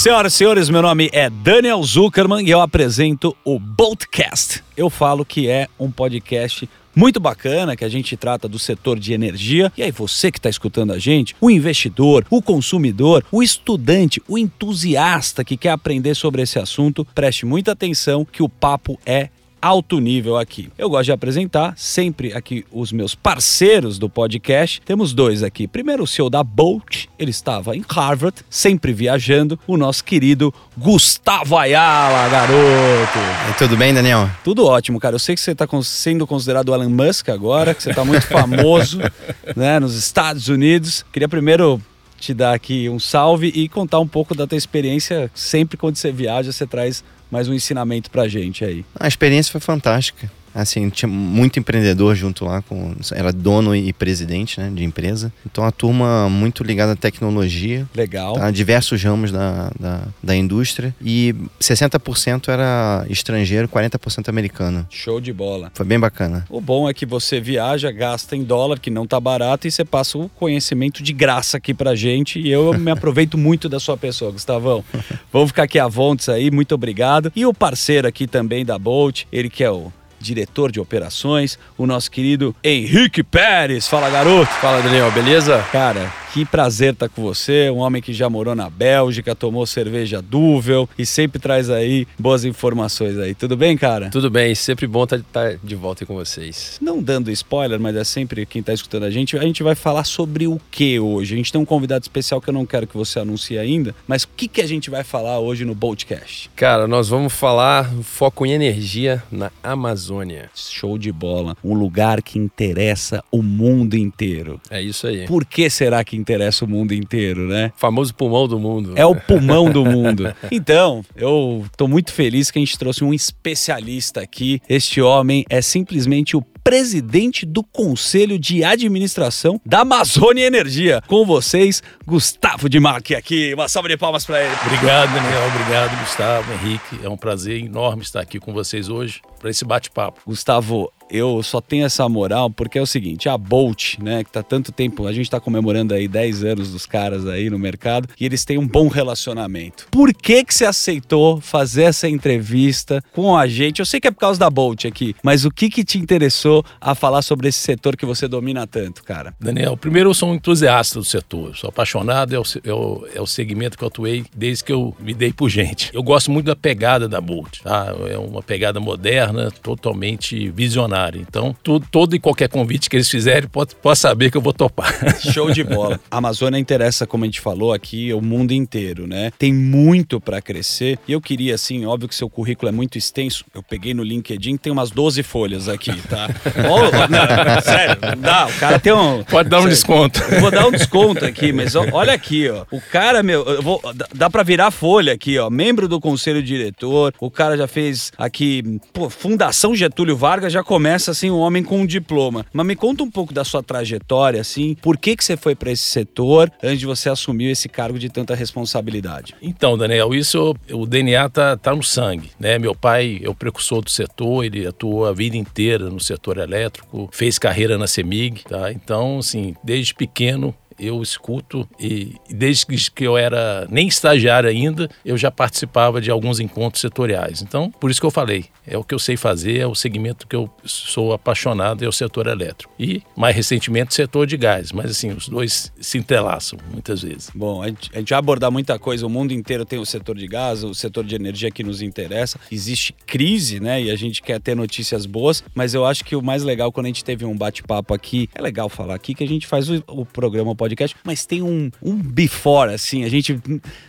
Senhoras e senhores, meu nome é Daniel Zuckerman e eu apresento o Boltcast. Eu falo que é um podcast muito bacana que a gente trata do setor de energia. E aí, você que está escutando a gente, o investidor, o consumidor, o estudante, o entusiasta que quer aprender sobre esse assunto, preste muita atenção que o papo é alto nível aqui. Eu gosto de apresentar sempre aqui os meus parceiros do podcast. Temos dois aqui. Primeiro, o CEO da Bolt, ele estava em Harvard, sempre viajando, o nosso querido Gustavo Ayala, garoto. E tudo bem, Daniel? Tudo ótimo, cara. Eu sei que você está sendo considerado Elon Musk agora, que você está muito famoso né, nos Estados Unidos. Queria primeiro te dar aqui um salve e contar um pouco da tua experiência. Sempre quando você viaja, você traz mais um ensinamento pra gente aí. A experiência foi fantástica. Assim, tinha muito empreendedor junto lá, com, era dono e presidente né, de empresa. Então a turma muito ligada à tecnologia. Legal. Tá, diversos ramos da, da, da indústria. E 60% era estrangeiro, 40% americano. Show de bola. Foi bem bacana. O bom é que você viaja, gasta em dólar, que não tá barato, e você passa o conhecimento de graça aqui pra gente. E eu me aproveito muito da sua pessoa, Gustavão. Vamos ficar aqui à Vontes aí, muito obrigado. E o parceiro aqui também da Bolt, ele que é o diretor de operações, o nosso querido Henrique Pérez. Fala, garoto. Fala, Daniel, beleza? Cara, que prazer estar com você, um homem que já morou na Bélgica, tomou cerveja Duvel e sempre traz aí boas informações aí. Tudo bem, cara? Tudo bem, sempre bom estar de volta com vocês. Não dando spoiler, mas é sempre quem está escutando a gente, a gente vai falar sobre o que hoje? A gente tem um convidado especial que eu não quero que você anuncie ainda, mas o que, que a gente vai falar hoje no Boltcast? Cara, nós vamos falar foco em energia na Amazônia. Show de bola, um lugar que interessa o mundo inteiro. É isso aí. Por que será que interessa o mundo inteiro, né? O famoso pulmão do mundo. É o pulmão do mundo. Então, eu tô muito feliz que a gente trouxe um especialista aqui. Este homem é simplesmente o presidente do Conselho de Administração da Amazônia Energia. Com vocês, Gustavo de Mac aqui. Uma salva de palmas para ele. Obrigado, Daniel. Obrigado, Gustavo, Henrique. É um prazer enorme estar aqui com vocês hoje para esse bate-papo. Gustavo, eu só tenho essa moral porque é o seguinte, a Bolt, né, que tá tanto tempo, a gente tá comemorando aí 10 anos dos caras aí no mercado e eles têm um bom relacionamento. Por que que você aceitou fazer essa entrevista com a gente? Eu sei que é por causa da Bolt aqui, mas o que que te interessou a falar sobre esse setor que você domina tanto, cara? Daniel, primeiro eu sou um entusiasta do setor, sou apaixonado, é o, é o, é o segmento que eu atuei desde que eu me dei por gente. Eu gosto muito da pegada da Bolt, tá? É uma pegada moderna, totalmente visionária então, tudo, todo e qualquer convite que eles fizerem, pode, pode saber que eu vou topar. Show de bola. A Amazônia interessa, como a gente falou aqui, o mundo inteiro, né? Tem muito para crescer. E eu queria, assim, óbvio que seu currículo é muito extenso. Eu peguei no LinkedIn, tem umas 12 folhas aqui, tá? oh, não, sério, dá. O cara tem um. Pode dar um sério, desconto. Vou dar um desconto aqui, mas olha aqui, ó. O cara, meu, eu vou, dá para virar folha aqui, ó. Membro do conselho diretor. O cara já fez aqui, pô, Fundação Getúlio Vargas já começa assim um homem com um diploma. Mas me conta um pouco da sua trajetória, assim, por que que você foi para esse setor antes de você assumir esse cargo de tanta responsabilidade? Então, Daniel, isso o DNA tá, tá no sangue, né? Meu pai é o precursor do setor, ele atuou a vida inteira no setor elétrico, fez carreira na CEMIG, tá? Então, assim, desde pequeno eu escuto e desde que eu era nem estagiário ainda, eu já participava de alguns encontros setoriais. Então, por isso que eu falei, é o que eu sei fazer, é o segmento que eu sou apaixonado, é o setor elétrico. E, mais recentemente, o setor de gás. Mas, assim, os dois se entrelaçam muitas vezes. Bom, a gente, a gente vai abordar muita coisa. O mundo inteiro tem o setor de gás, o setor de energia que nos interessa. Existe crise, né? E a gente quer ter notícias boas, mas eu acho que o mais legal quando a gente teve um bate-papo aqui, é legal falar aqui que a gente faz o, o programa, o podcast, mas tem um, um before, assim, a gente.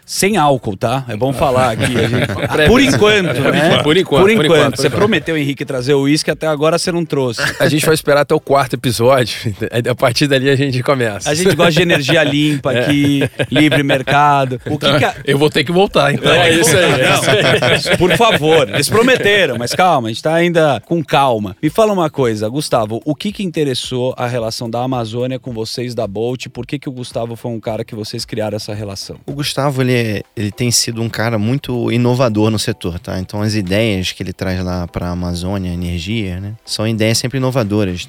Sem álcool, tá? É bom falar aqui. Gente, por enquanto, né? Por enquanto. Por enquanto. Você prometeu, Henrique, trazer o uísque, até agora você não trouxe. A gente vai esperar até o quarto episódio. A partir dali a gente começa. A gente gosta de energia limpa aqui, é. livre mercado. O então, que, que Eu vou ter que voltar, então. É isso aí. Por favor, eles prometeram, mas calma, a gente tá ainda com calma. Me fala uma coisa, Gustavo, o que que interessou a relação da Amazônia com vocês da Bolt? Por que que, o Gustavo foi um cara que vocês criaram essa relação? O Gustavo, ele, é- ele tem sido um cara muito inovador no setor, tá? Então as ideias que ele traz lá para a Amazônia, energia, né? São ideias sempre inovadoras,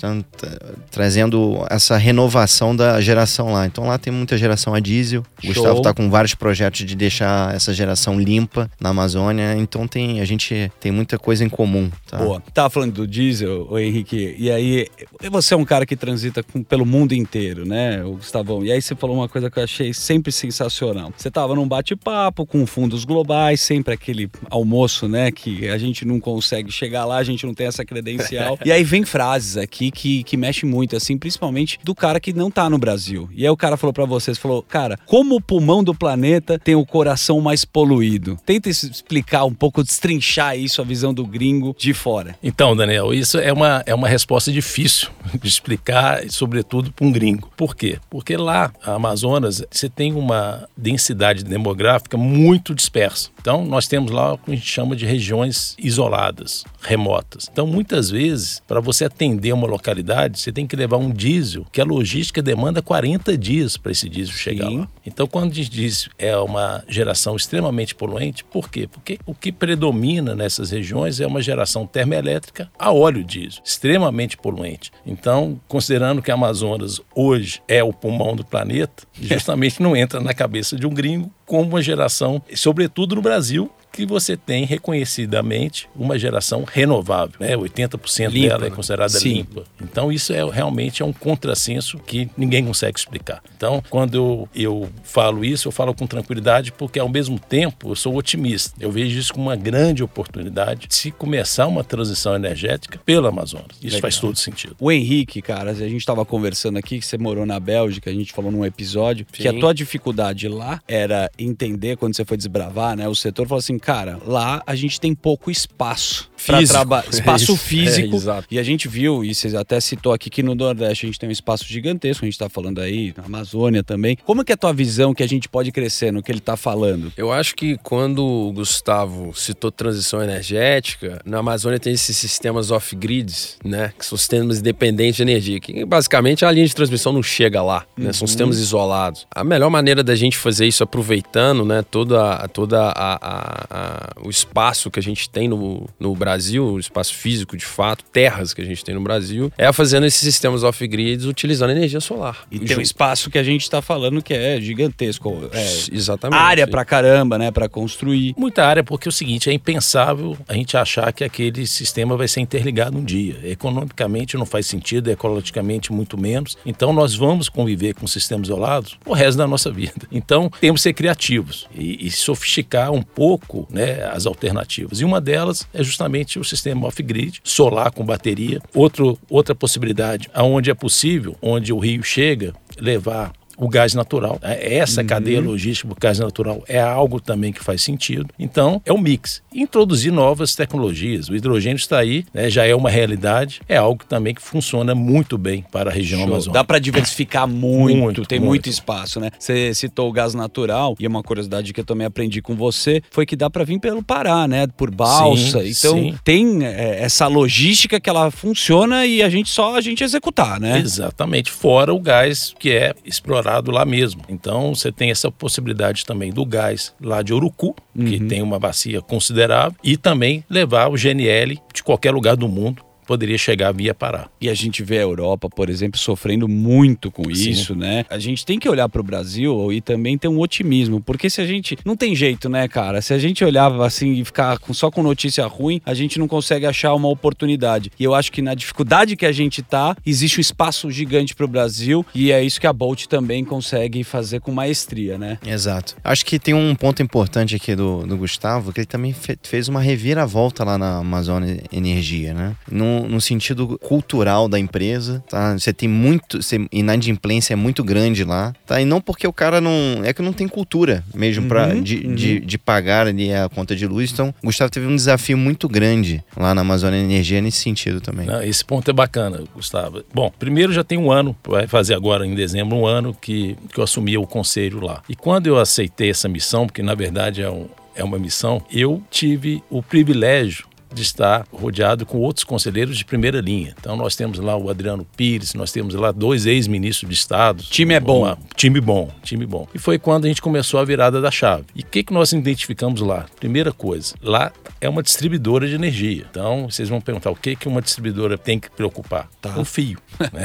trazendo essa renovação da geração lá. Então lá tem muita geração a diesel. O Show. Gustavo tá com vários projetos de deixar essa geração limpa na Amazônia. Então tem a gente tem muita coisa em comum, tá? Boa. Tava falando do diesel, o Henrique, e aí você é um cara que transita com- pelo mundo inteiro, né, o E aí você falou uma coisa que eu achei sempre sensacional. Você tava num bate-papo com fundos globais, sempre aquele almoço, né, que a gente não consegue chegar lá, a gente não tem essa credencial. e aí vem frases aqui que, que mexem muito, assim, principalmente do cara que não tá no Brasil. E aí o cara falou pra vocês, falou, cara, como o pulmão do planeta tem o coração mais poluído? Tenta explicar um pouco, destrinchar isso, a visão do gringo de fora. Então, Daniel, isso é uma, é uma resposta difícil de explicar, sobretudo para um gringo. Por quê? Porque lá, a Amazonas, você tem uma densidade demográfica muito dispersa. Então, nós temos lá o que a gente chama de regiões isoladas, remotas. Então, muitas vezes, para você atender uma localidade, você tem que levar um diesel, que a logística demanda 40 dias para esse diesel chegar Sim. lá. Então, quando a gente diz é uma geração extremamente poluente, por quê? Porque o que predomina nessas regiões é uma geração termoelétrica a óleo diesel, extremamente poluente. Então, considerando que a Amazonas hoje é o pulmão do planeta, justamente não entra na cabeça de um gringo como uma geração, sobretudo no Brasil, que você tem reconhecidamente uma geração renovável, né? 80% Limpa, dela é né? considerada Sim. limpa. Então isso é realmente é um contrassenso que ninguém consegue explicar. Então, quando eu, eu falo isso, eu falo com tranquilidade porque ao mesmo tempo eu sou otimista. Eu vejo isso como uma grande oportunidade de se começar uma transição energética pela Amazonas. Isso Legal. faz todo sentido. O Henrique, cara, a gente tava conversando aqui que você morou na Bélgica, a gente falou num episódio que a Sim. tua dificuldade lá era entender quando você foi desbravar, né? O setor falou assim, cara, lá a gente tem pouco espaço Físico. espaço É isso. físico. É, exato. E a gente viu, e você até citou aqui que no Nordeste a gente tem um espaço gigantesco, a gente tá falando aí, na Amazônia também. Como que é a tua visão que a gente pode crescer no que ele tá falando? Eu acho que quando o Gustavo citou transição energética, na Amazônia tem esses sistemas off-grids, né? Que são sistemas independentes de energia, que basicamente a linha de transmissão não chega lá, né? São sistemas isolados. A melhor maneira da gente fazer isso aproveitando, né? Toda, toda a, a- a- o espaço que a gente tem no, no Brasil, o espaço físico de fato, terras que a gente tem no Brasil, é fazendo esses sistemas off-grids utilizando energia solar. E tem um espaço que a gente tá falando que é gigantesco. É, Exatamente. área pra caramba, né? Pra construir. Muita área, porque é o seguinte, é impensável a gente achar que aquele sistema vai ser interligado um dia. Economicamente não faz sentido, ecologicamente muito menos. Então nós vamos conviver com sistemas isolados o resto da nossa vida. Então temos que ser criativos e, e sofisticar um pouco né, as alternativas. E uma delas é justamente o sistema off-grid, solar com bateria. Outro, outra possibilidade, aonde é possível, onde o rio chega, levar o gás natural. É, Essa cadeia logística do gás natural é algo também que faz sentido. Então, é um mix. Introduzir novas tecnologias. O hidrogênio está aí, né, já é uma realidade. É algo também que funciona muito bem para a região Show. amazônica. Dá pra diversificar muito, Muito, tem muito. muito. espaço, né? Você citou o gás natural e uma curiosidade que eu também aprendi com você foi que dá pra vir pelo Pará, né? Por balsa. Sim, então sim. tem é, essa logística que ela funciona e a gente só a gente executar, né? Exatamente, fora o gás que é explorado lá mesmo. Então você tem essa possibilidade também do gás lá de Urucu, que tem uma bacia considerável, e também levar o GNL de qualquer lugar do mundo poderia chegar via Pará. E a gente vê a Europa, por exemplo, sofrendo muito com Sim. isso, né? A gente tem que olhar pro Brasil e também ter um otimismo, porque se a gente não tem jeito, né, cara? Se a gente olhava assim e ficar só com notícia ruim, a gente não consegue achar uma oportunidade. E eu acho que na dificuldade que a gente tá, existe um espaço gigante pro Brasil e é isso que a Bolt também consegue fazer com maestria, né? Exato. Acho que tem um ponto importante aqui do, do Gustavo, que ele também fe- fez uma reviravolta lá na Amazônia Energia, né? No, no sentido cultural da empresa, tá? Você tem muito... Você, inadimplência é muito grande lá, tá? E não porque o cara não... É que não tem cultura mesmo pra, Uhum, de, uhum. de, de pagar ali a conta de luz. Então, o Gustavo teve um desafio muito grande lá na Amazônia Energia nesse sentido também. Não, esse ponto é bacana, Gustavo. Bom, primeiro já tem um ano, vai fazer agora em dezembro um ano que, que eu assumi o conselho lá. E quando eu aceitei essa missão, porque na verdade é, um, é uma missão, eu tive o privilégio de estar rodeado com outros conselheiros de primeira linha. Então nós temos lá o Adriano Pires, nós temos lá dois ex-ministros de Estado. Time é bom. Uma, time bom, time bom. E foi quando a gente começou a virada da chave. E o que, que nós identificamos lá? Primeira coisa, lá é uma distribuidora de energia. Então vocês vão perguntar o que, que uma distribuidora tem que preocupar? Tá. O fio. Né?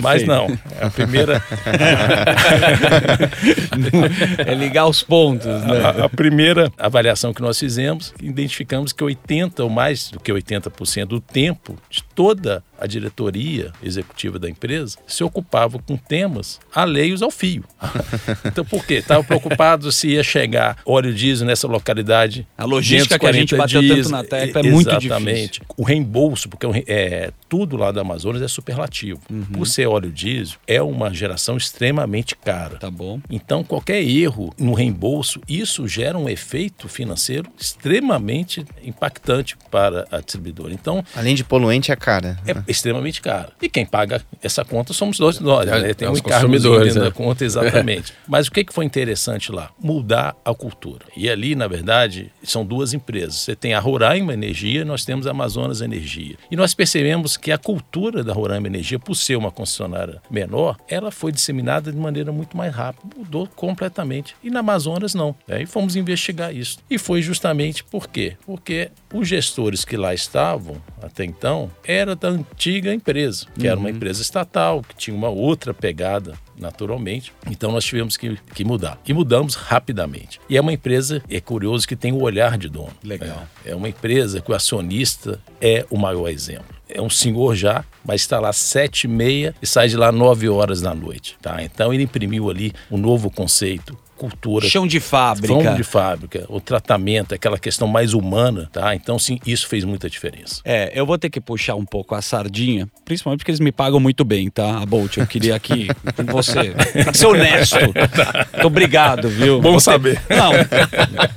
Mas não, é a primeira. é ligar os pontos, né? A, a, primeira avaliação que nós fizemos, identificamos que 80 ou mais do que 80% do tempo de toda a diretoria executiva da empresa se ocupava com temas alheios ao fio. então, por quê? Estava preocupado se ia chegar óleo diesel nessa localidade. A logística que a gente bateu tanto na tecla é muito difícil. Exatamente. O reembolso, porque é, tudo lá da Amazonas é superlativo. Uhum. Por ser óleo diesel, é uma geração extremamente cara. Tá bom. Então, qualquer erro no reembolso, isso gera um efeito financeiro extremamente impactante para a distribuidora. Então, além de poluente, é cara. É extremamente cara. E quem paga essa conta somos nós, nós é, né? Tem é um consumidores dentro né? da conta, exatamente. Mas o que, que foi interessante lá? Mudar a cultura. E ali, na verdade, são duas empresas. Você tem a Roraima Energia e nós temos a Amazonas Energia. E nós percebemos que a cultura da Roraima Energia, por ser uma concessionária menor, ela foi disseminada de maneira muito mais rápida. Mudou completamente. E na Amazonas, não. Aí fomos investigar isso. E foi justamente por quê? Porque os gestores que lá estavam, até então, era da antiga empresa, que uhum. era uma empresa estatal, que tinha uma outra pegada naturalmente. Então nós tivemos que, que mudar. E mudamos rapidamente. E é uma empresa, é curioso, que tem o olhar de dono. Legal. É, é uma empresa que o acionista é o maior exemplo. É um senhor já, mas está lá sete e meia e sai de lá nove horas da noite. Tá? Então ele imprimiu ali um novo conceito, cultura. Chão de fábrica. Chão de fábrica, o tratamento, aquela questão mais humana, tá? Então, sim, isso fez muita diferença. É, eu vou ter que puxar um pouco a sardinha, principalmente porque eles me pagam muito bem, tá? A Bolt, eu queria aqui com você. Tem que ser honesto. Muito obrigado, viu? Bom saber. Não,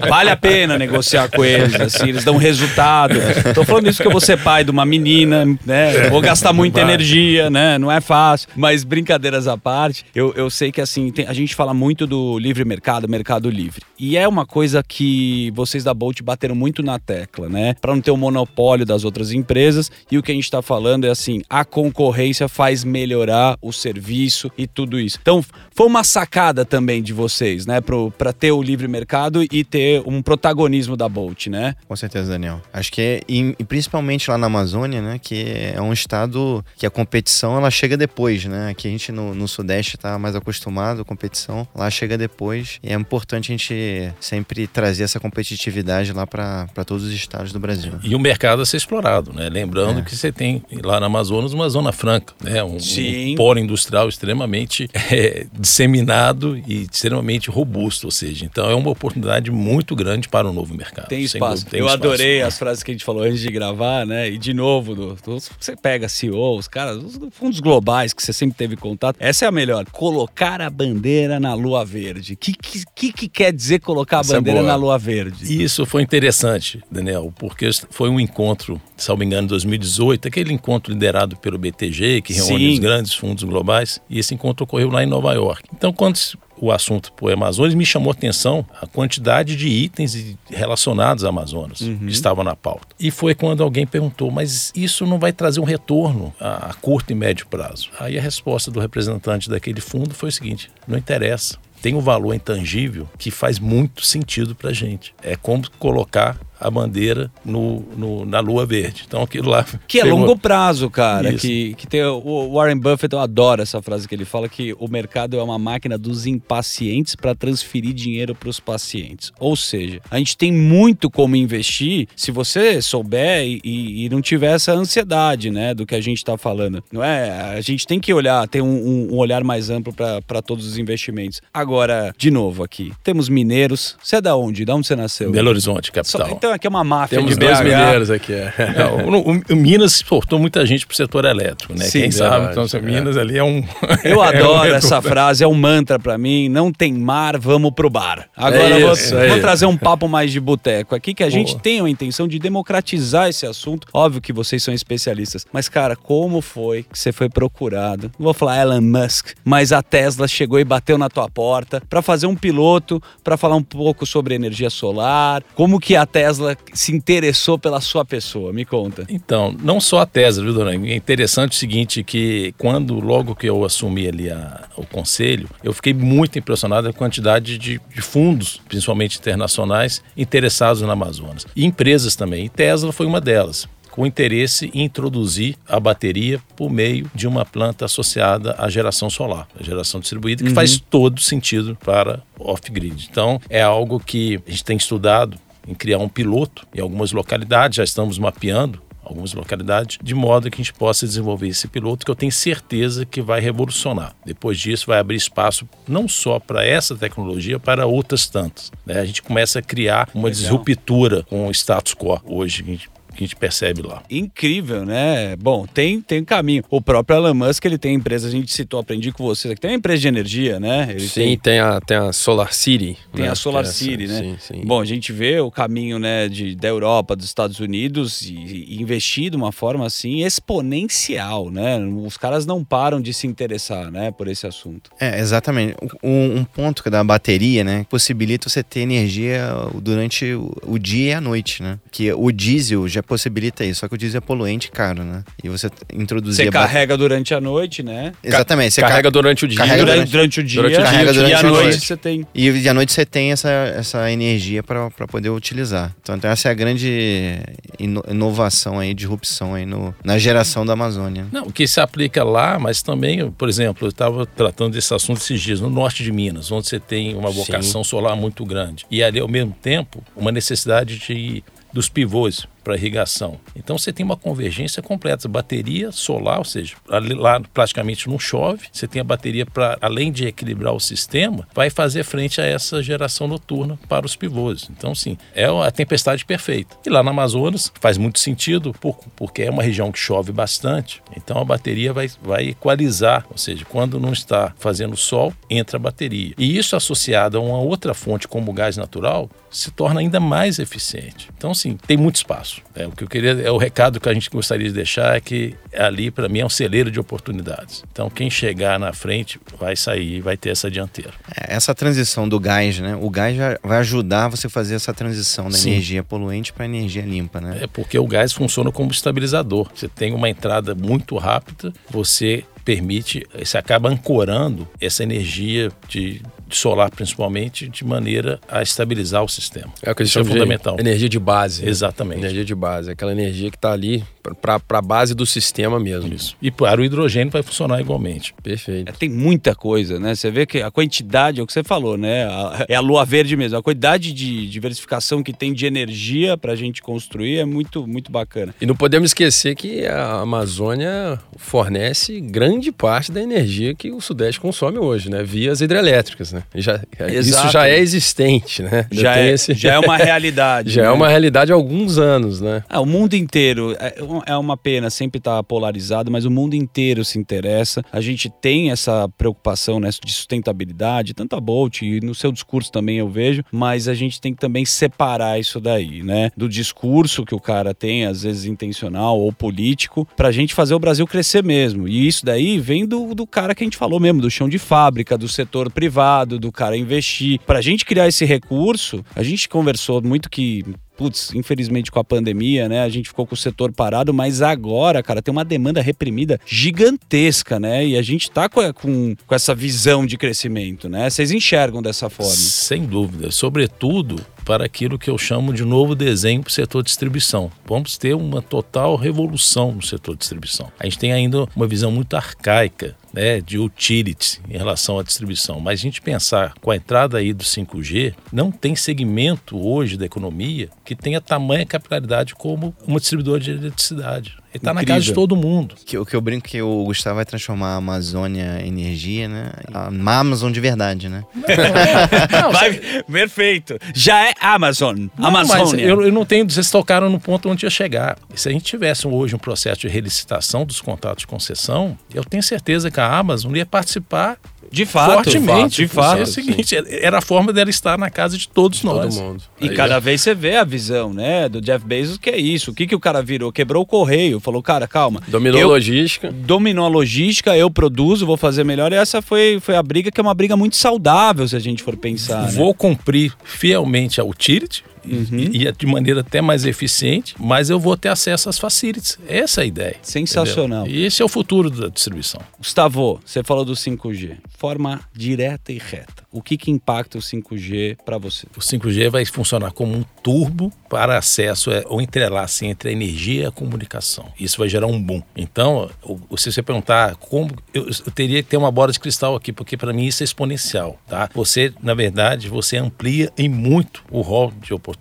vale a pena negociar com eles, assim, eles dão resultado. Tô falando isso porque eu vou ser pai de uma menina, né? Vou gastar muita energia, né? Não é fácil. Mas brincadeiras à parte, eu, eu sei que assim, tem, a gente fala muito do livre mercado, mercado livre. E é uma coisa que vocês da Bolt bateram muito na tecla, né? Para não ter o um monopólio das outras empresas. E o que a gente está falando é assim: a concorrência faz melhorar o serviço e tudo isso. Então, foi uma sacada também de vocês, né? Para ter o livre mercado e ter um protagonismo da Bolt, né? Com certeza, Daniel. Acho que é, e, principalmente lá na Amazônia, né? Que é um estado que a competição ela chega depois, né? Aqui a gente no, no Sudeste está mais acostumado à competição, lá chega depois depois. E é importante a gente sempre trazer essa competitividade lá para todos os estados do Brasil. E o mercado a ser explorado, né? Lembrando é. que você tem lá na Amazonas uma zona franca, né? Um, um polo industrial extremamente é, disseminado e extremamente robusto, ou seja, então é uma oportunidade muito grande para o novo mercado. Tem espaço. Tem Eu espaço. adorei as frases que a gente falou antes de gravar, né? E de novo, do, do, você pega CEO, os caras, os fundos globais que você sempre teve contato. Essa é a melhor. Colocar a bandeira na lua verde. Que que, que, que quer dizer colocar a Essa é bandeira é na Lua Verde? Isso foi interessante, Daniel, porque foi um encontro, se não me engano, em 2018, aquele encontro liderado pelo BTG, que reúne Sim. os grandes fundos globais, e esse encontro ocorreu lá em Nova York. Então, quando o assunto o Amazonas, me chamou a atenção a quantidade de itens relacionados à Amazonas uhum. que estavam na pauta. E foi quando alguém perguntou, mas isso não vai trazer um retorno a curto e médio prazo? Aí a resposta do representante daquele fundo foi o seguinte: não interessa tem um valor intangível que faz muito sentido para gente. É como colocar a bandeira no, no, na lua verde. Então aquilo lá. Que é longo prazo, cara. Que, que tem o Warren Buffett, eu adoro essa frase que ele fala: que o mercado é uma máquina dos impacientes para transferir dinheiro para os pacientes. Ou seja, a gente tem muito como investir se você souber e, e, e não tiver essa ansiedade, né, do que a gente está falando. Não é? A gente tem que olhar, ter um, um olhar mais amplo para todos os investimentos. Agora, de novo aqui, temos mineiros. Você é da onde? Da onde você nasceu? Belo Horizonte, capital. Só, então então aqui é uma máfia Temos de dois mineiros aqui. É. Não, o, o, Minas exportou muita gente para o setor elétrico, né? Sim, Quem sabe, então, é. Minas ali é um... Eu adoro é um essa frase, é um mantra para mim. Não tem mar, vamos pro bar. Agora é isso, vou, vou, trazer um papo mais de boteco aqui, que a gente tem a intenção de democratizar esse assunto. Óbvio que vocês são especialistas. Mas, cara, como foi que você foi procurado? Não vou falar Elon Musk, mas a Tesla chegou e bateu na tua porta para fazer um piloto, para falar um pouco sobre energia solar, como que a Tesla Tesla se interessou pela sua pessoa? Me conta. Então, não só a Tesla, viu, Dona? É interessante o seguinte, que quando, logo que eu assumi ali a, o conselho, eu fiquei muito impressionado com a quantidade de, de fundos, principalmente internacionais, interessados na Amazonas. E empresas também. E Tesla foi uma delas com interesse em introduzir a bateria por meio de uma planta associada à geração solar, a geração distribuída, que uhum. faz todo sentido para off-grid. Então, é algo que a gente tem estudado em criar um piloto em algumas localidades, já estamos mapeando algumas localidades, de modo que a gente possa desenvolver esse piloto que eu tenho certeza que vai revolucionar. Depois disso, vai abrir espaço não só para essa tecnologia, para outras tantas. Né? A gente começa a criar uma Legal. disruptura com o status quo hoje. A gente que a gente percebe lá. Incrível, né? Bom, tem, tem caminho. O próprio Elon Musk, ele tem empresa, a gente citou, aprendi com vocês aqui, tem uma empresa de energia, né? Ele sim, tem... tem, a, tem a Solar City. Tem né? a Solar é City, essa, né? Sim, sim. Bom, a gente vê o caminho né, de, da Europa, dos Estados Unidos e, e investir de uma forma assim exponencial, né? Os caras não param de se interessar, né, por esse assunto. É, exatamente. Um, um ponto da bateria, né, possibilita você ter energia durante o dia e a noite, né? Que o diesel já possibilita isso. Só que o diesel é poluente caro, né? E você introduzir. Você carrega durante a noite, né? Exatamente. Você carrega durante o dia. Carrega durante, durante o dia. Durante o dia carrega durante e à noite, noite você tem. E à noite você tem essa, essa energia para poder utilizar. Então, então, essa é a grande inovação aí, disrupção aí no, na geração da Amazônia. Não, o que se aplica lá, mas também, por exemplo, eu estava tratando desse assunto esses dias, no norte de Minas, onde você tem uma vocação Sim. solar muito grande. E ali, ao mesmo tempo, uma necessidade de dos pivôs para irrigação. Então você tem uma convergência completa. Bateria solar, ou seja, lá praticamente não chove, você tem a bateria para, além de equilibrar o sistema, vai fazer frente a essa geração noturna para os pivôs. Então, sim, é a tempestade perfeita. E lá na Amazonas faz muito sentido, porque é uma região que chove bastante, então a bateria vai, vai equalizar, ou seja, quando não está fazendo sol, entra a bateria. E isso associado a uma outra fonte como o gás natural, se torna ainda mais eficiente. Então, sim, tem muito espaço. É, o que eu queria, é o recado que a gente gostaria de deixar é que ali, para mim, é um celeiro de oportunidades. Então, quem chegar na frente vai sair e vai ter essa dianteira. É, essa transição do gás, né? O gás vai ajudar você a fazer essa transição da Sim. energia poluente para energia limpa, né? É porque o gás funciona como estabilizador. Você tem uma entrada muito rápida, você permite, você acaba ancorando essa energia de solar principalmente, de maneira a estabilizar o sistema. É o que a gente Isso é fundamental. energia de base. Né? Exatamente. Energia de base, aquela energia que está ali para a base do sistema mesmo. Isso. E para o hidrogênio vai funcionar igualmente. Perfeito. É, tem muita coisa, né? Você vê que a quantidade, é o que você falou, né? A, é a lua verde mesmo. A quantidade de diversificação que tem de energia para a gente construir é muito, muito bacana. E não podemos esquecer que a Amazônia fornece grande parte da energia que o Sudeste consome hoje, né? Via as hidrelétricas, né? Já, isso já é existente, né? Já, é, esse... já é uma realidade. já é né? é uma realidade há alguns anos, né? Ah, o mundo inteiro. É, é uma pena sempre estar tá polarizado, mas o mundo inteiro se interessa. A gente tem essa preocupação né, de sustentabilidade, tanto a Bolt e no seu discurso também eu vejo, mas a gente tem que também separar isso daí, né? Do discurso que o cara tem, às vezes intencional ou político, pra gente fazer o Brasil crescer mesmo. E isso daí vem do, do cara que a gente falou mesmo, do chão de fábrica, do setor privado, do cara investir. Pra gente criar esse recurso, a gente conversou muito que putz, infelizmente com a pandemia, né, a gente ficou com o setor parado, mas agora, cara, tem uma demanda reprimida gigantesca, né? E a gente tá com, com, com essa visão de crescimento, né? Vocês enxergam dessa forma? Sem dúvida. Sobretudo para aquilo que eu chamo de novo desenho para o setor distribuição. Vamos ter uma total revolução no setor distribuição. A gente tem ainda uma visão muito arcaica né, de utility em relação à distribuição. Mas a gente pensar com a entrada aí do 5G, não tem segmento hoje da economia que tenha tamanha capilaridade como uma distribuidora de eletricidade. Ele está na casa de todo mundo. Que, o que eu brinco que o Gustavo vai transformar a Amazônia em energia, né? A Amazon de verdade, né? Não, vai, perfeito. Já é Amazon. Não, Amazônia. Eu, eu, não tenho. Vocês tocaram no ponto onde ia chegar. Se a gente tivesse hoje um processo de relicitação dos contratos de concessão, eu tenho certeza que a Amazon ia participar de fato, fortemente. De fato. É o seguinte, era a forma dela estar na casa de todos nós. Todo mundo. E Aí cada é. vez você vê a visão, né, do Jeff Bezos, que é isso. O que, que o cara virou? Quebrou o correio. Falou, cara, calma. Dominou eu, a logística. Dominou a logística, eu produzo, vou fazer melhor. E essa foi, foi a briga, que é uma briga muito saudável, se a gente for pensar. Vou né? cumprir fielmente a utility, e, e de maneira até mais eficiente, mas eu vou ter acesso às facilities. Essa é a ideia. Sensacional. entendeu? E esse é o futuro da distribuição. Gustavo, você falou do 5G. Forma direta e reta. O que, que impacta o 5G para você? O 5G vai funcionar como um turbo para acesso é, ou entrelace entre a energia e a comunicação. Isso vai gerar um boom. Então, se você perguntar como eu, eu teria que ter uma bola de cristal aqui, porque para mim isso é exponencial, tá? Você, na verdade, você amplia em muito o rol de oportunidades.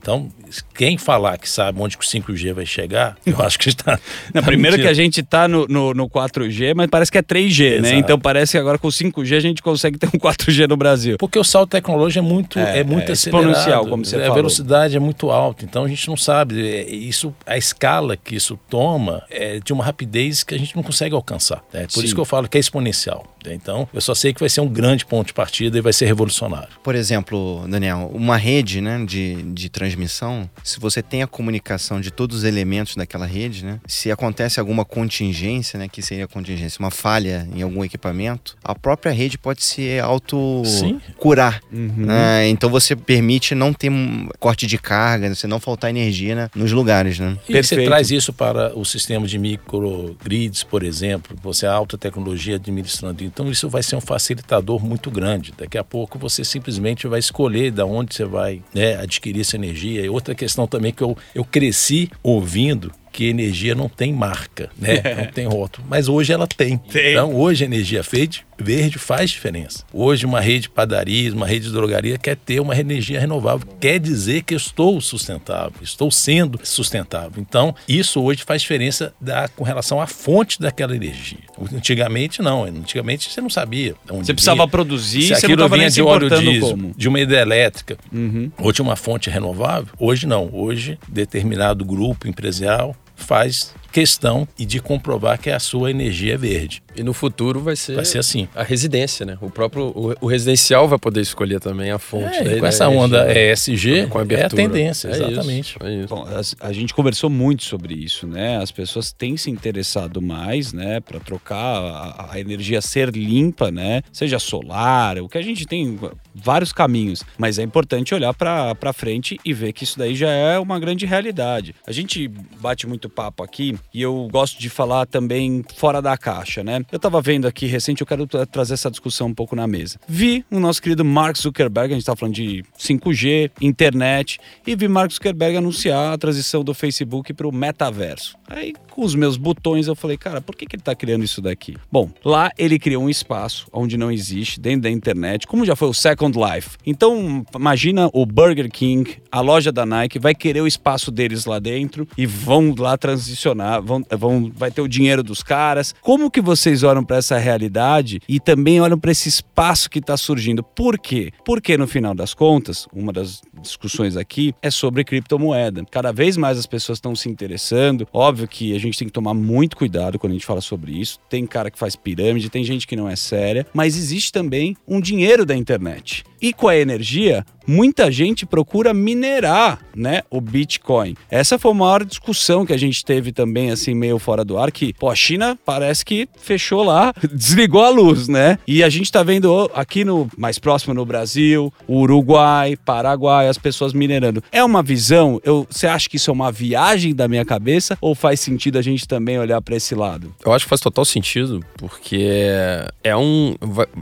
Então, quem falar que sabe onde que o 5G vai chegar, eu acho que está. Não, primeiro que a gente tá no, no, no 4G, mas parece que é 3G, né? Exato. Então parece que agora com o 5G a gente consegue ter um 4G no Brasil. Porque o salto tecnológico é muito, É, é, muito é exponencial, como você a falou. velocidade é muito alta, então a gente não sabe. é, Isso, a escala que isso toma é de uma rapidez que a gente não consegue alcançar. né? Por Sim. isso que eu falo que é exponencial. né? Então, eu só sei que vai ser um grande ponto de partida e vai ser revolucionário. Por exemplo, Daniel, uma rede né, de, de transmissão, se você tem a comunicação de todos os elementos daquela rede, né, se acontece alguma contingência, né, que seria a contingência, uma falha em algum equipamento, a própria rede pode se auto-curar. né? Então você permite não ter um corte de carga, você não faltar energia né, nos lugares. Né? E Perfeito. você traz isso para o sistema de microgrids, por exemplo, você a alta tecnologia administrando. Então isso vai ser um facilitador muito grande. Daqui a pouco você simplesmente vai escolher de onde você vai né, adquirir essa energia. E outra questão também que eu, eu cresci ouvindo que energia não tem marca, né? Não tem rótulo. Mas hoje ela tem. Tem. Então, hoje a energia verde, verde faz diferença. Hoje, uma rede de padaria, uma rede de drogaria quer ter uma energia renovável. Quer dizer que estou sustentável, estou sendo sustentável. Então, isso hoje faz diferença da, com relação à fonte daquela energia. Antigamente, não. Antigamente, você não sabia. Você precisava vinha. produzir, Se você aquilo nem vinha de óleo diesel, como. de uma hidrelétrica, Uhum. ou de uma fonte renovável, hoje não. Hoje, determinado grupo empresarial faz questão e de comprovar que a sua energia é verde. E no futuro vai ser, Vai ser assim. a residência, né? O próprio o, o residencial vai poder escolher também a fonte. É, daí com essa onda né? ESG, com é a abertura. tendência, É isso, exatamente. é isso. Bom, as- a, gente conversou muito sobre isso, né? As pessoas têm se interessado mais, né, para trocar a, a energia ser limpa, né? Seja solar, o que a gente tem vários caminhos, mas é importante olhar para frente e ver que isso daí já é uma grande realidade. A gente bate muito papo aqui e eu gosto de falar também fora da caixa, né? Eu tava vendo aqui recente, eu quero tra- trazer essa discussão um pouco na mesa. Vi o nosso querido Mark Zuckerberg, a gente tá falando de 5G, internet, e vi Mark Zuckerberg anunciar a transição do Facebook para o metaverso. Aí, com os meus botões, eu falei, cara, por que, que ele tá criando isso daqui? Bom, lá ele criou um espaço onde não existe, dentro da internet, como já foi o Second Life. Então, imagina o Burger King, a loja da Nike, vai querer o espaço deles lá dentro e vão lá transicionar, vão, vão, vai ter o dinheiro dos caras. Como que vocês olham para essa realidade e também olham para esse espaço que está surgindo? Por quê? Porque no final das contas, uma das discussões aqui é sobre criptomoeda. Cada vez mais as pessoas estão se interessando. Óbvio que a gente tem que tomar muito cuidado quando a gente fala sobre isso. Tem cara que faz pirâmide, tem gente que não é séria, mas existe também um dinheiro da internet. E com a energia, muita gente procura minerar, né, o Bitcoin. Essa foi a maior discussão que a gente teve também assim meio fora do ar que, pô, a China parece que fechou lá, desligou a luz, né? E a gente tá vendo aqui no mais próximo no Brasil, Uruguai, Paraguai, as pessoas minerando. É uma visão, eu, você acha que isso é uma viagem da minha cabeça ou faz sentido a gente também olhar para esse lado? Eu acho que faz total sentido, porque é um,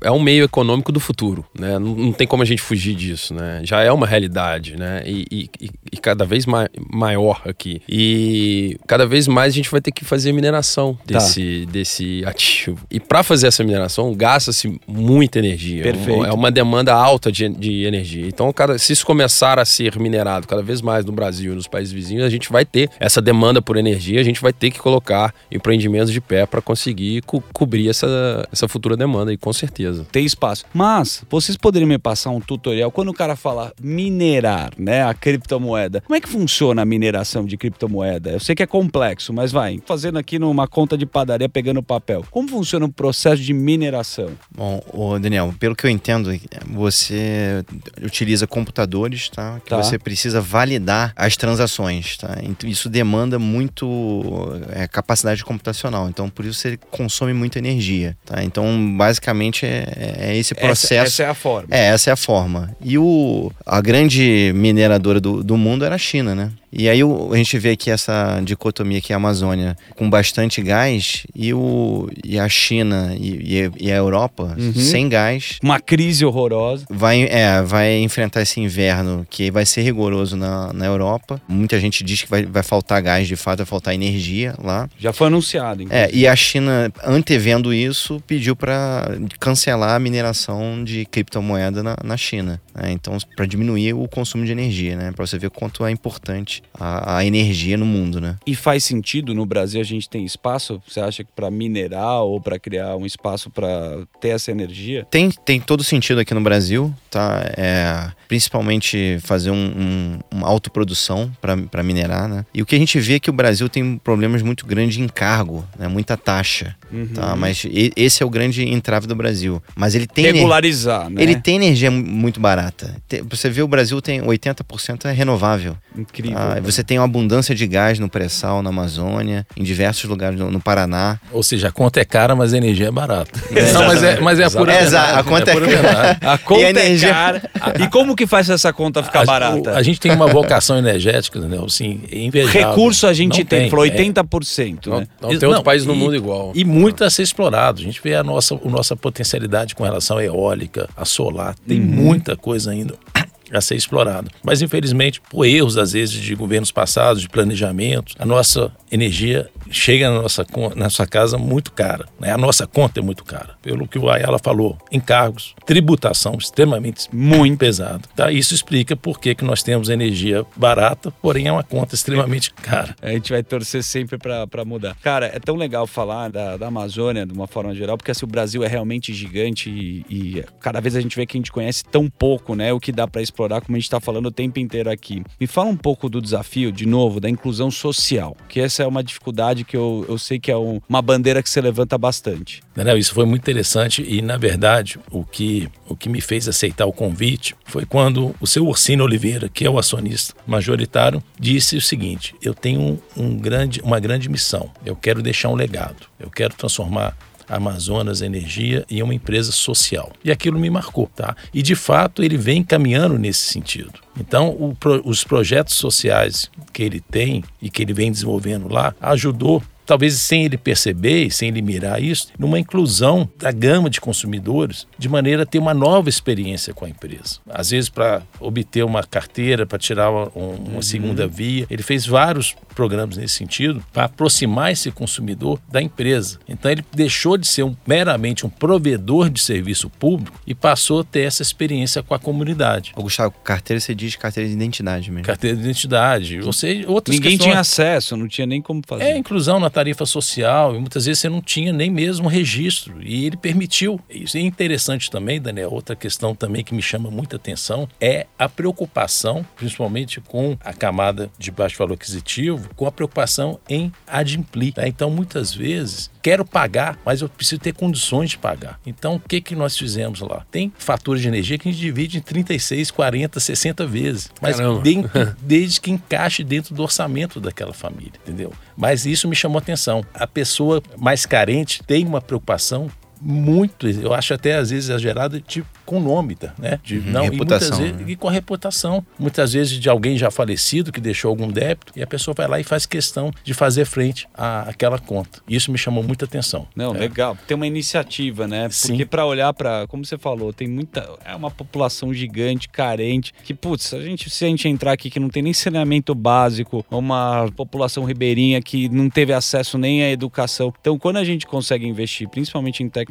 é um meio econômico do futuro, né? Não, não tem como a gente fugir disso, né? Já é uma realidade, né? E, e- e cada vez mai- maior aqui. E cada vez mais a gente vai ter que fazer mineração desse, desse ativo. E para fazer essa mineração, gasta-se muita energia. Perfeito. É uma demanda alta de, de energia. Então, cada, se isso começar a ser minerado cada vez mais no Brasil e nos países vizinhos, a gente vai ter essa demanda por energia, a gente vai ter que colocar empreendimentos de pé para conseguir co- cobrir essa, essa futura demanda, e com certeza. tem espaço. Mas vocês poderiam me passar um tutorial quando o cara fala minerar, né, a criptomoeda. Como é que funciona a mineração de criptomoeda? Eu sei que é complexo, mas vai, fazendo aqui numa conta de padaria, pegando papel. Como funciona o processo de mineração? Bom, Daniel, pelo que eu entendo, você utiliza computadores, tá? Que Tá. você precisa validar as transações, tá? Então, isso demanda muito é, capacidade computacional. Então, por isso você consome muita energia, tá? Então, basicamente é, é esse processo. Essa, essa é a forma. É, essa é a forma. E o, a grande mineradora do, do mundo era a China, né? E aí a gente vê aqui essa dicotomia aqui, a Amazônia com bastante gás e, o, e a China e, e- e a Europa Uhum. sem gás. Uma crise horrorosa. Vai, é, vai enfrentar esse inverno que vai ser rigoroso na, na Europa. Muita gente diz que vai, vai faltar gás, de fato, vai faltar energia lá. Já foi anunciado. inclusive. É, e a China, antevendo isso, pediu para cancelar a mineração de criptomoeda na, na China. né? Então, para diminuir o consumo de energia, né? Para você ver quanto é importante a, a energia no mundo, né? E faz sentido no Brasil a gente tem espaço? Você acha que para minerar ou para criar um espaço para ter essa energia? Tem, tem todo sentido aqui no Brasil, tá? É, principalmente fazer um, um- uma autoprodução para minerar, né? E o que a gente vê é que o Brasil tem problemas muito grandes de encargo, né? Muita taxa, Uhum. tá? Mas esse é o grande entrave do Brasil. Mas ele tem... Regularizar, né? Ele tem energia mu- muito barata. Você vê o Brasil tem 80% é renovável. Incrível. Ah, né? você tem uma abundância de gás no pré-sal, na Amazônia, em diversos lugares no, no Paraná. Ou seja, a conta é cara, mas a energia é barata. Não, mas é, mas é a pura É, verdade. a conta é pura cara. A conta E a energia- é cara. E como que faz essa conta ficar A- barata? o- A, gente tem uma vocação energética, né? Assim, invejável. Recurso a gente Não tem, falou é. 80%, Não, né? não tem outro país no e- mundo igual. E muito a ser explorado. A gente vê a nossa, a nossa potencialidade com relação à eólica, a solar. Tem muita coisa ainda a ser explorado. Mas, infelizmente, por erros, às vezes, de governos passados, de planejamento, a nossa energia chega na nossa, na nossa casa muito cara. Né? A nossa conta é muito cara. Pelo que o Ayala falou, encargos, tributação extremamente muito pesada. Tá? Isso explica por que, que nós temos energia barata, porém é uma conta extremamente cara. A gente vai torcer sempre pra mudar. Cara, é tão legal falar da, da Amazônia de uma forma geral, porque assim, o Brasil é realmente gigante e, e cada vez a gente vê que a gente conhece tão pouco, né? O que dá pra explorar, como a gente tá falando o tempo inteiro aqui. Me fala um pouco do desafio, de novo, da inclusão social, que essa é uma dificuldade que eu, eu sei que é um- uma bandeira que você levanta bastante. Entendeu? Isso foi muito interessante e, na verdade, o que, o que me fez aceitar o convite foi quando o seu Ursino Oliveira, que é o acionista majoritário, disse o seguinte: eu tenho um, um grande, uma grande missão, eu quero deixar um legado, eu quero transformar Amazonas Energia em uma empresa social. E aquilo me marcou, tá? E de fato ele vem caminhando nesse sentido. Então, o os projetos sociais que ele tem e que ele vem desenvolvendo lá ajudou talvez sem ele perceber e sem ele mirar isso, numa inclusão da gama de consumidores, de maneira a ter uma nova experiência com a empresa. Às vezes, para obter uma carteira, para tirar uma, um- uma segunda via, ele fez vários programas nesse sentido para aproximar esse consumidor da empresa. Então, ele deixou de ser um- meramente um provedor de serviço público e passou a ter essa experiência com a comunidade. Ô, Gustavo, carteira você diz carteira de identidade mesmo. Carteira de identidade, ou seja, outras Ninguém questões. tinha acesso, não tinha nem como fazer. É, inclusão na tarifa social, e muitas vezes você não tinha nem mesmo registro, e ele permitiu. Isso é interessante também, Daniel, outra questão também que me chama muita atenção é a preocupação, principalmente com a camada de baixo valor aquisitivo, com a preocupação em adimplir. tá? Então, muitas vezes, quero pagar, mas eu preciso ter condições de pagar. Então, o que, que nós fizemos lá? Tem fatura de energia que a gente divide em 36, 40, 60 vezes. Mas dentro- desde que encaixe dentro do orçamento daquela família, entendeu? Mas isso me chamou a atenção. A pessoa mais carente tem uma preocupação muito, eu acho até às vezes exagerada, de, com nome, tá, né? De, não, e, muitas reputação, vezes, né? e com a reputação. Muitas vezes de alguém já falecido que deixou algum débito e a pessoa vai lá e faz questão de fazer frente àquela conta. Isso me chamou muita atenção. Não, É. legal. Tem uma iniciativa, né? Sim. Porque pra olhar pra, como você falou, tem muita, é uma população gigante, carente, que putz, a gente se a gente entrar aqui que não tem nem saneamento básico, uma população ribeirinha que não teve acesso nem à educação. Então, quando a gente consegue investir, principalmente em tecnologia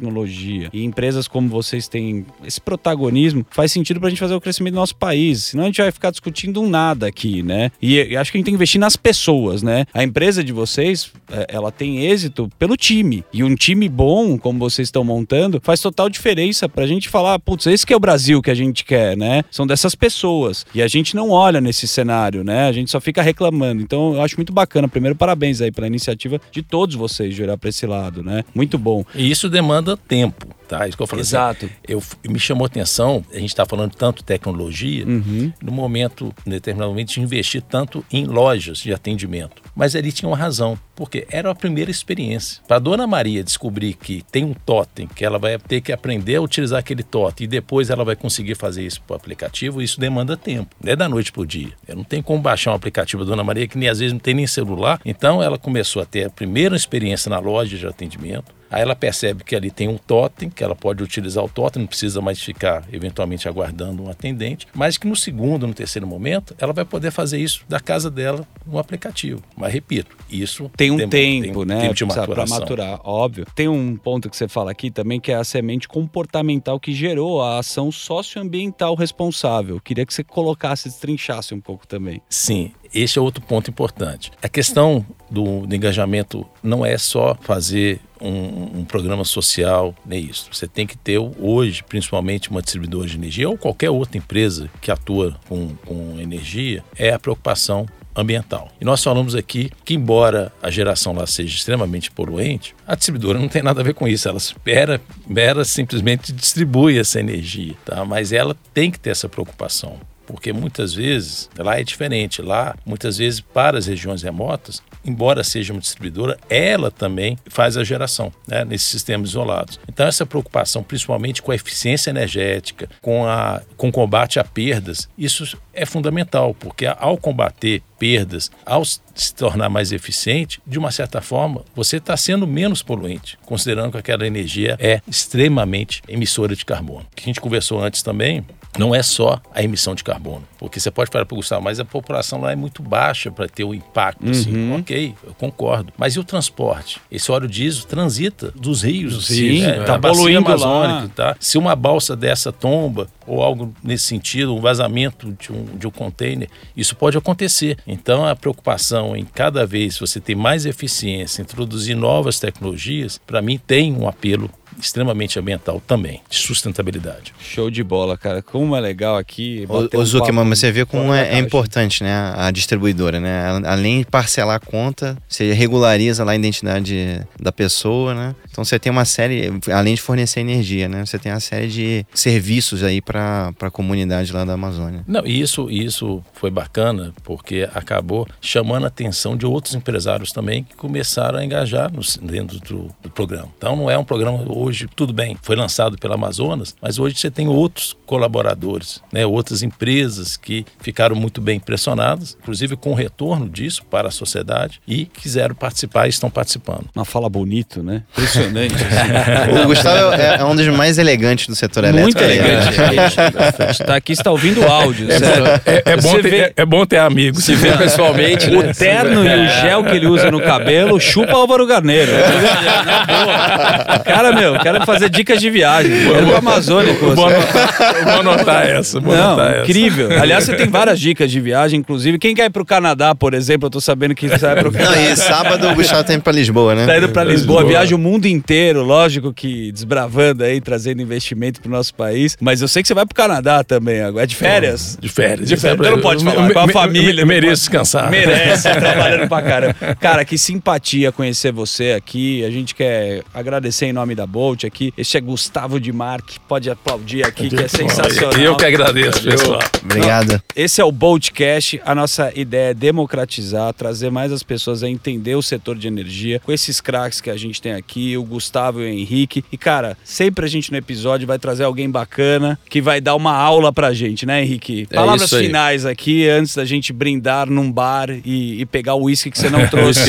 e empresas como vocês têm esse protagonismo faz sentido pra gente fazer o crescimento do nosso país. Senão a gente vai ficar discutindo um nada aqui, né? E, acho que a gente tem que investir nas pessoas, né? A empresa de vocês, é, ela tem êxito pelo time. E um time bom, como vocês estão montando, faz total diferença pra gente falar, putz, esse que é o Brasil que a gente quer, né? São dessas pessoas. E a gente não olha nesse cenário, né? A gente só fica reclamando. Então eu acho muito bacana. Primeiro, parabéns aí pela iniciativa de todos vocês de olhar pra esse lado, né? Muito bom. E isso demanda tempo, tá? Isso que eu falei. assim, Exato. eu, me chamou a atenção, a gente está falando tanto tecnologia, Uhum. no momento, em determinado momento, de investir tanto em lojas de atendimento. Mas ali tinha uma razão, porque era a primeira experiência. Para a dona Maria descobrir que tem um totem, que ela vai ter que aprender a utilizar aquele totem e depois ela vai conseguir fazer isso para o aplicativo, isso demanda tempo. Não é da noite para o dia. Eu não tenho como baixar um aplicativo da dona Maria que nem às vezes não tem nem celular. Então ela começou a ter a primeira experiência na loja de atendimento. Aí ela percebe que ali tem um totem, que ela pode utilizar o totem, não precisa mais ficar eventualmente aguardando um atendente, mas que no segundo, no terceiro momento, ela vai poder fazer isso da casa dela no aplicativo. Mas repito, isso Tem um dem- tempo, tem né? Tempo de maturação. maturar, óbvio. Tem um ponto que você fala aqui também, que é a semente comportamental que gerou a ação socioambiental responsável. Queria que você colocasse, destrinchasse um pouco também. Sim, esse é outro ponto importante. A questão do, do engajamento não é só fazer um, um programa social, nem isso. Você tem que ter hoje, principalmente uma distribuidora de energia ou qualquer outra empresa que atua com, com energia, é a preocupação ambiental. E nós falamos aqui que, embora a geração lá seja extremamente poluente, a distribuidora não tem nada a ver com isso. Ela espera, espera simplesmente distribui essa energia, tá? Mas ela tem que ter essa preocupação porque muitas vezes lá é diferente. Lá, muitas vezes, para as regiões remotas, embora seja uma distribuidora, ela também faz a geração né, nesses sistemas isolados. Então, essa preocupação, principalmente com a eficiência energética, com, a, com o combate a perdas, isso é fundamental, porque ao combater perdas, ao se tornar mais eficiente, de uma certa forma, você está sendo menos poluente, considerando que aquela energia é extremamente emissora de carbono. Que a gente conversou antes também, não é só a emissão de carbono. Porque você pode falar para o Gustavo, mas a população lá é muito baixa para ter o impacto. Assim. Ok, eu concordo. Mas e o transporte? Esse óleo diesel transita dos rios. Sim, né, tá da bacia poluindo amazônica, tá? Se uma balsa dessa tomba, ou algo nesse sentido, um vazamento de um, de um container, isso pode acontecer. Então, a preocupação em cada vez você ter mais eficiência, introduzir novas tecnologias, para mim tem um apelo extremamente ambiental também, de sustentabilidade. Show de bola, cara. Como é legal aqui. um ô Zuckerman, você vê como é, é importante, né? A distribuidora, né? Além de parcelar a conta, você regulariza lá a identidade da pessoa, né? Então você tem uma série, além de fornecer energia, né? Você tem uma série de serviços aí para a comunidade lá da Amazônia. Não, e isso, isso foi bacana porque acabou chamando a atenção de outros empresários também que começaram a engajar no, dentro do, do programa. Então não é um programa hoje, tudo bem, foi lançado pela Amazonas, mas hoje você tem outros colaboradores, né, outras empresas que ficaram muito bem impressionadas, inclusive com o retorno disso para a sociedade e quiseram participar e estão participando. Uma fala bonito, né? Impressionante. assim. O Gustavo é, é um dos mais elegantes do setor Muito elétrico. aí, né? elegante. A gente tá aqui, está ouvindo o áudio. sério. É, é bom ter, vê- é, é bom ter amigos. Se vê pessoalmente, né? O terno e o gel que ele usa no cabelo chupa Álvaro Garneiro. Na boa. Cara, meu, quero fazer dicas de viagem. Quero pra Amazônia com Eu vou você. anotar, eu vou anotar essa. Vou Não, anotar essa. incrível. Aliás, você tem várias dicas de viagem, inclusive. Quem quer ir pro Canadá, por exemplo, eu tô sabendo que você vai pro Não, Canadá. e sábado o Gustavo tá indo pra Lisboa, né? Tá indo pra Lisboa, Lisboa. viaja o mundo inteiro, lógico que desbravando aí, trazendo investimento pro nosso país. Mas eu sei que você vai pro Canadá também agora. É de férias? De férias. De férias. Então não pode falar, Me- com a família. me- Mereço descansar. Merece, tá trabalhando pra caramba. Cara, que simpatia conhecer você aqui. A gente quer agradecer em nome da Bolt aqui. Este é Gustavo de Marque. Pode aplaudir aqui, que é sensacional. Eu que agradeço, pessoal. Obrigado. Esse é o Boltcast. A nossa ideia é democratizar, trazer mais as pessoas a entender o setor de energia com esses craques que a gente tem aqui, o Gustavo e o Henrique. E, cara, sempre a gente no episódio vai trazer alguém bacana que vai dar uma aula pra gente, né, Henrique? É Palavras isso aí. finais aqui antes da gente brindar num bar e, e pegar o uísque que você não trouxe.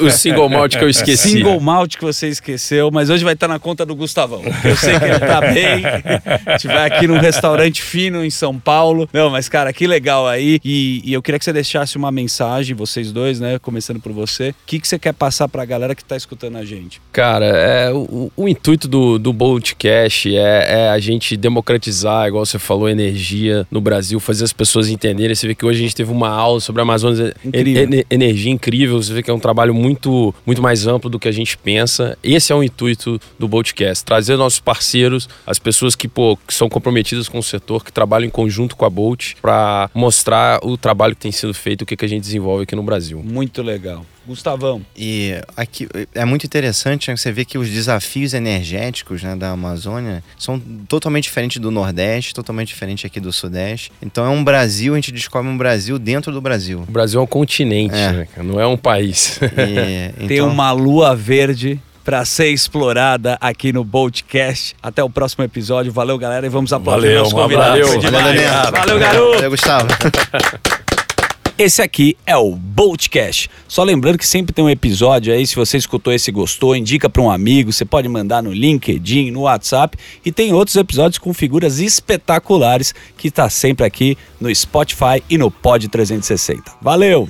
O, o single malt que eu esqueci. Single malt que você esqueceu, mas hoje vai estar na conta do Gustavão. Eu sei que ele tá bem. Estiver aqui num restaurante fino em São Paulo. Não, mas cara, que legal aí. E, e eu queria que você deixasse uma mensagem, vocês dois, né? Começando por você. O que, que você quer passar pra galera que tá escutando a gente? Cara, é, o, o intuito do, do Boltcast é, é a gente democratizar, igual você falou, energia no Brasil, fazer as pessoas entenderem. Você vê que hoje a gente teve uma aula sobre a Amazônia Incrível. Ener- Energia incrível. Você vê que é um trabalho muito, muito mais amplo do que a gente pensa. Esse é o intuito do Boltcast. Trazer nossos parceiros, as pessoas que, pô, que são comprometidas com o setor, que trabalham em conjunto com a Bolt, para mostrar o trabalho que tem sido feito, o que, que a gente desenvolve aqui no Brasil. Muito legal. Gustavão. E aqui é muito interessante né, você ver que os desafios energéticos né, da Amazônia são totalmente diferentes do Nordeste, totalmente diferentes aqui do Sudeste. Então é um Brasil, a gente descobre um Brasil dentro do Brasil. O Brasil é um continente, É. né, não é um país. E, Tem então- uma lua verde pra ser explorada aqui no Boltcast. Até o próximo episódio. Valeu, galera, e vamos aplaudir Valeu, nosso convidado. Valeu, Neto. Valeu, garoto. Valeu, Gustavo. Esse aqui é o Boltcast. Só lembrando que sempre tem um episódio aí, se você escutou esse e gostou, indica para um amigo, você pode mandar no LinkedIn, no WhatsApp e tem outros episódios com figuras espetaculares que está sempre aqui no Spotify e no Pod 360. Valeu!